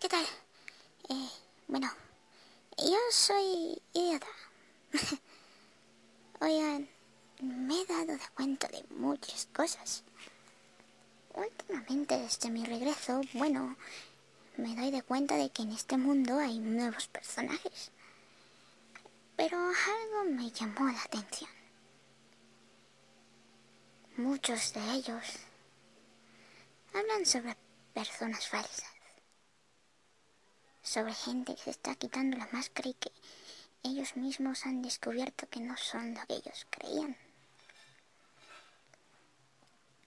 ¿qué tal? Eh, bueno, yo soy idiota. Oigan, me he dado de cuenta de muchas cosas. Últimamente, desde mi regreso, bueno, me doy de cuenta de que en este mundo hay nuevos personajes. Pero algo me llamó la atención. Muchos de ellos hablan sobre personas falsas. Sobre gente que se está quitando la máscara y que ellos mismos han descubierto que no son lo que ellos creían.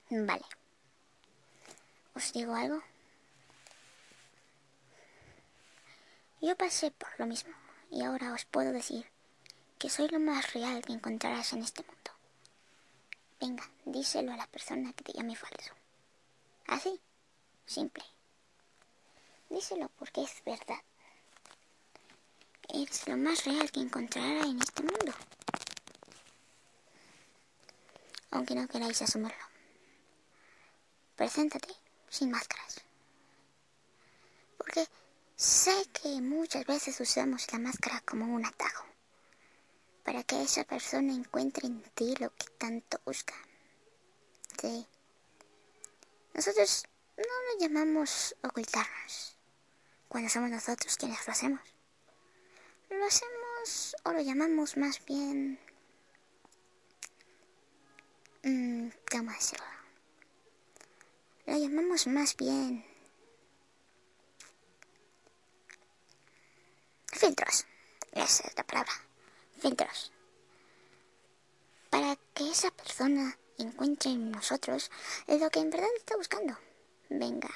Vale. ¿Os digo algo? Yo pasé por lo mismo y ahora os puedo decir que soy lo más real que encontrarás en este mundo. Venga, díselo a la persona que te llame falso. Así, simple. Díselo porque es verdad. Es lo más real que encontrará en este mundo. Aunque no queráis asumirlo. Preséntate sin máscaras. Porque sé que muchas veces usamos la máscara como un atajo. Para que esa persona encuentre en ti lo que tanto busca. Sí. Nosotros no lo llamamos ocultarnos. Cuando somos nosotros quienes lo hacemos. Lo hacemos o lo llamamos más bien... Mmm, ¿Cómo decirlo? Lo llamamos más bien... Filtros. Esa es la palabra. Filtros. Para que esa persona encuentre en nosotros lo que en verdad está buscando. Venga.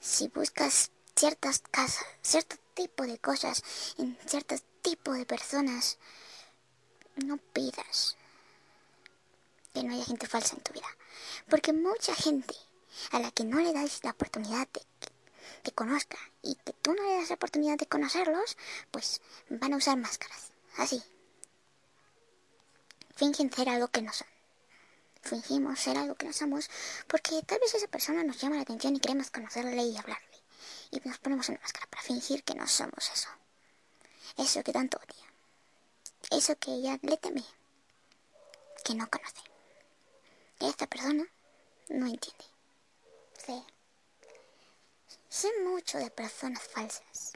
Si buscas ciertas casas, cierto tipo de cosas, en cierto tipo de personas, no pidas que no haya gente falsa en tu vida. Porque mucha gente a la que no le das la oportunidad de que conozca y que tú no le das la oportunidad de conocerlos, pues van a usar máscaras. Así. Fingen ser algo que no son. Fingimos ser algo que no somos porque tal vez esa persona nos llama la atención y queremos conocerle y hablarle. Y nos ponemos una máscara para fingir que no somos eso. Eso que tanto odia. Eso que ella le teme. Que no conoce. Que esta persona no entiende. Sí. Sé mucho de personas falsas.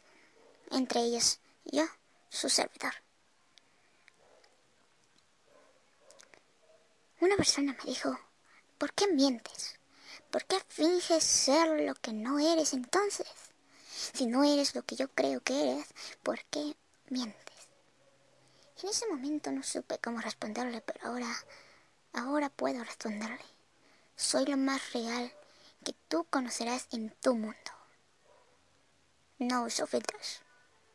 Entre ellas yo, su servidor. Una persona me dijo, ¿por qué mientes? ¿Por qué finges ser lo que no eres entonces? Si no eres lo que yo creo que eres, ¿por qué mientes? En ese momento no supe cómo responderle, pero ahora, ahora puedo responderle. Soy lo más real que tú conocerás en tu mundo. No uso filtros.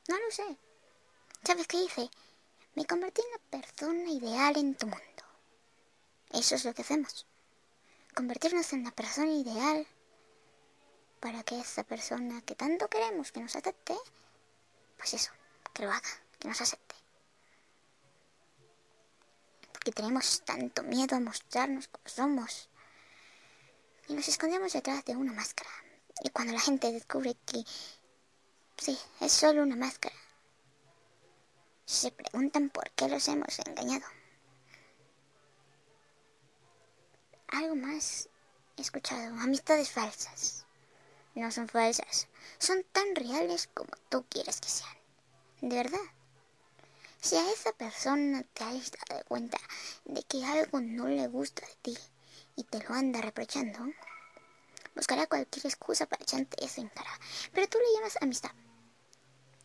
No lo sé. ¿Sabes qué hice? Me convertí en la persona ideal en tu mundo. Eso es lo que hacemos. Convertirnos en la persona ideal para que esa persona que tanto queremos que nos acepte, pues eso, que lo haga, que nos acepte. Porque tenemos tanto miedo a mostrarnos como somos. Y nos escondemos detrás de una máscara. Y cuando la gente descubre que sí, es solo una máscara, se preguntan por qué los hemos engañado. Algo más he escuchado. Amistades falsas. No son falsas. Son tan reales como tú quieres que sean. De verdad. Si a esa persona te has dado cuenta de que algo no le gusta de ti y te lo anda reprochando, buscará cualquier excusa para echarte eso en cara. Pero tú le llamas amistad.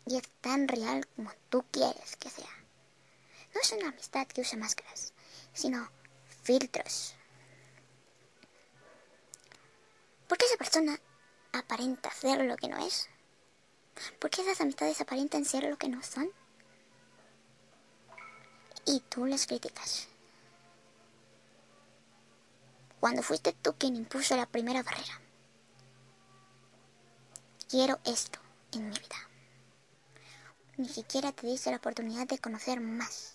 Y es tan real como tú quieres que sea. No es una amistad que usa máscaras, sino filtros. ¿Por qué esa persona aparenta ser lo que no es? ¿Por qué esas amistades aparentan ser lo que no son? Y tú las criticas. Cuando fuiste tú quien impuso la primera barrera. Quiero esto en mi vida. Ni siquiera te diste la oportunidad de conocer más.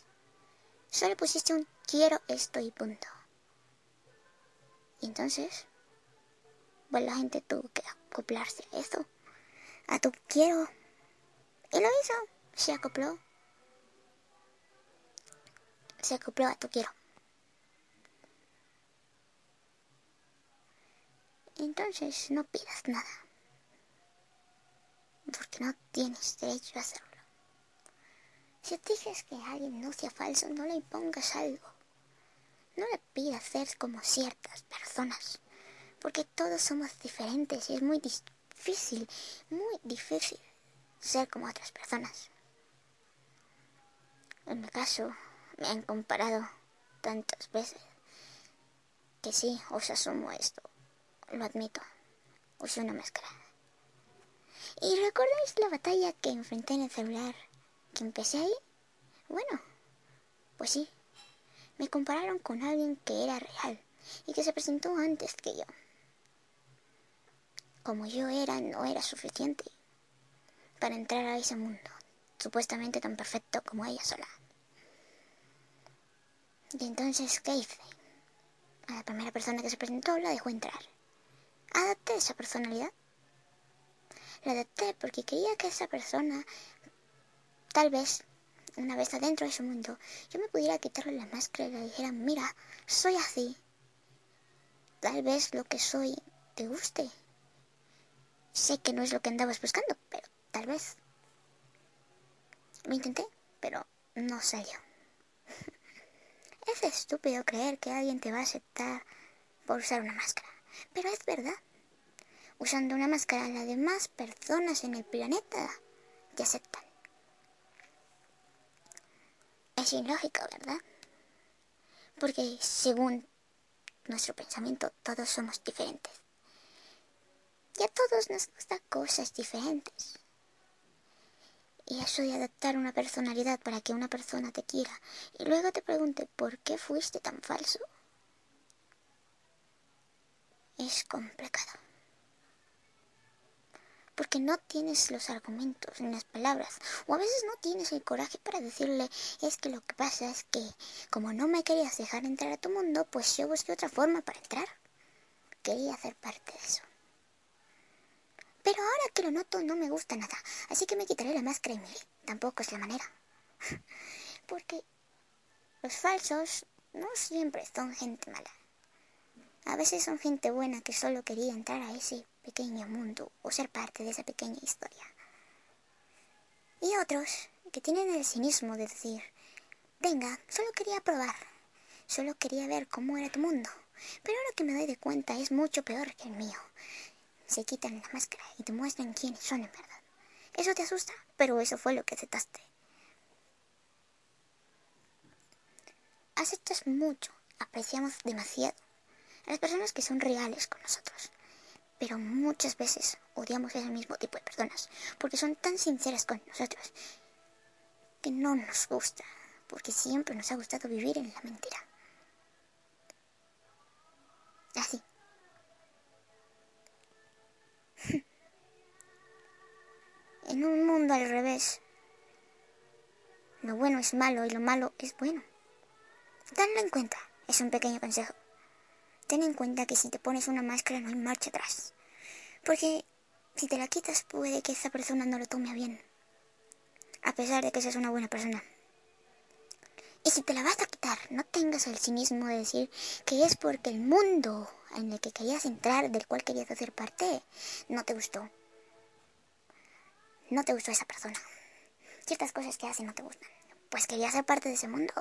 Solo pusiste un quiero esto y punto. Y entonces pues la gente tuvo que acoplarse a eso. a tu quiero. Y lo hizo, se acopló. Se acopló a tu quiero. Entonces no pidas nada. Porque no tienes derecho a hacerlo. Si dices que alguien no sea falso, no le impongas algo. No le pidas ser como ciertas personas. Porque todos somos diferentes y es muy difícil, muy difícil ser como otras personas. En mi caso, me han comparado tantas veces que sí, os asumo esto lo admito. Usé una máscara. ¿Y recordáis la batalla que enfrenté en el celular? ¿Que empecé ahí? Bueno, pues sí. Me compararon con alguien que era real y que se presentó antes que yo. Como yo era, no era suficiente para entrar a ese mundo, supuestamente tan perfecto como ella sola. Y entonces, ¿qué hice? A la primera persona que se presentó la dejó entrar adapté esa personalidad. La adapté porque quería que esa persona, tal vez, una vez adentro de su mundo, yo me pudiera quitarle la máscara y le dijera, mira, soy así. Tal vez lo que soy te guste. Sé que no es lo que andabas buscando, pero tal vez. Lo intenté, pero no salió. es estúpido creer que alguien te va a aceptar por usar una máscara. Pero es verdad. Usando una máscara, las demás personas en el planeta te aceptan. Es ilógico, ¿verdad? Porque según nuestro pensamiento, todos somos diferentes. Y a todos nos gustan cosas diferentes. Y eso de adaptar una personalidad para que una persona te quiera y luego te pregunte por qué fuiste tan falso es complicado. Porque no tienes los argumentos ni las palabras. O a veces no tienes el coraje para decirle, es que lo que pasa es que como no me querías dejar entrar a tu mundo, pues yo busqué otra forma para entrar. Quería hacer parte de eso. Pero ahora que lo noto no me gusta nada, así que me quitaré la máscara y mire, tampoco es la manera. Porque los falsos no siempre son gente mala. A veces son gente buena que solo quería entrar a ese pequeño mundo o ser parte de esa pequeña historia. Y otros que tienen el cinismo de decir, venga, solo quería probar, solo quería ver cómo era tu mundo, pero ahora que me doy de cuenta es mucho peor que el mío. Se quitan la máscara y te muestran quiénes son en verdad. Eso te asusta, pero eso fue lo que aceptaste. Aceptas mucho, apreciamos demasiado a las personas que son reales con nosotros. Pero muchas veces odiamos ese mismo tipo de personas porque son tan sinceras con nosotros que no nos gusta, porque siempre nos ha gustado vivir en la mentira. Así. Lo bueno es malo y lo malo es bueno. Tenlo en cuenta, es un pequeño consejo ten en cuenta que si te pones una máscara no hay marcha atrás. Porque si te la quitas puede que esa persona no lo tome bien. A pesar de que seas una buena persona. Y si te la vas a quitar, no tengas el cinismo de decir que es porque el mundo en el que querías entrar, del cual querías hacer parte, no te gustó. No te gustó esa persona. Ciertas cosas que hace no te gustan. Pues querías ser parte de ese mundo.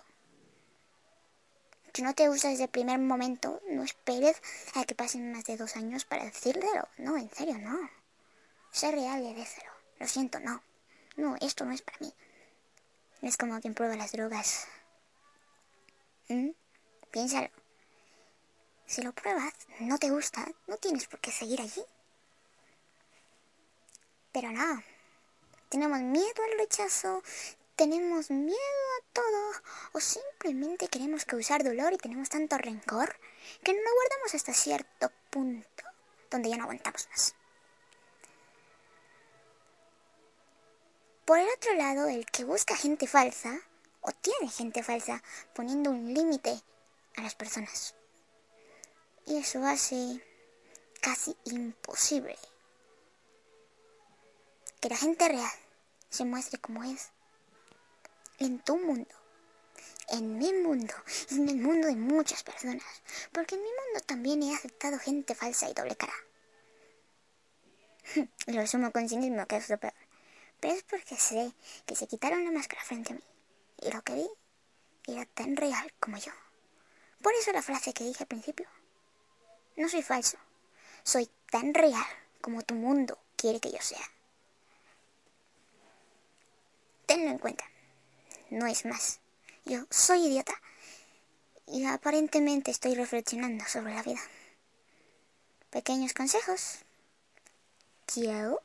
Si no te gusta desde el primer momento, no esperes a que pasen más de dos años para decírtelo. No, en serio, no. Sé real y décelo. Lo siento, no. No, esto no es para mí. Es como quien prueba las drogas. ¿Mm? Piénsalo. Si lo pruebas, no te gusta, no tienes por qué seguir allí. Pero no. Tenemos miedo al rechazo, tenemos miedo a todo o simplemente queremos causar dolor y tenemos tanto rencor que no lo guardamos hasta cierto punto donde ya no aguantamos más. Por el otro lado, el que busca gente falsa o tiene gente falsa poniendo un límite a las personas. Y eso hace casi imposible que la gente real se muestre como es. En tu mundo. En mi mundo. Y en el mundo de muchas personas. Porque en mi mundo también he aceptado gente falsa y doble cara. lo asumo con cinismo, que es lo peor. Pero es porque sé que se quitaron la máscara frente a mí. Y lo que vi era tan real como yo. Por eso la frase que dije al principio. No soy falso. Soy tan real como tu mundo quiere que yo sea. Tenlo en cuenta. No es más. Yo soy idiota. Y aparentemente estoy reflexionando sobre la vida. Pequeños consejos. Chao.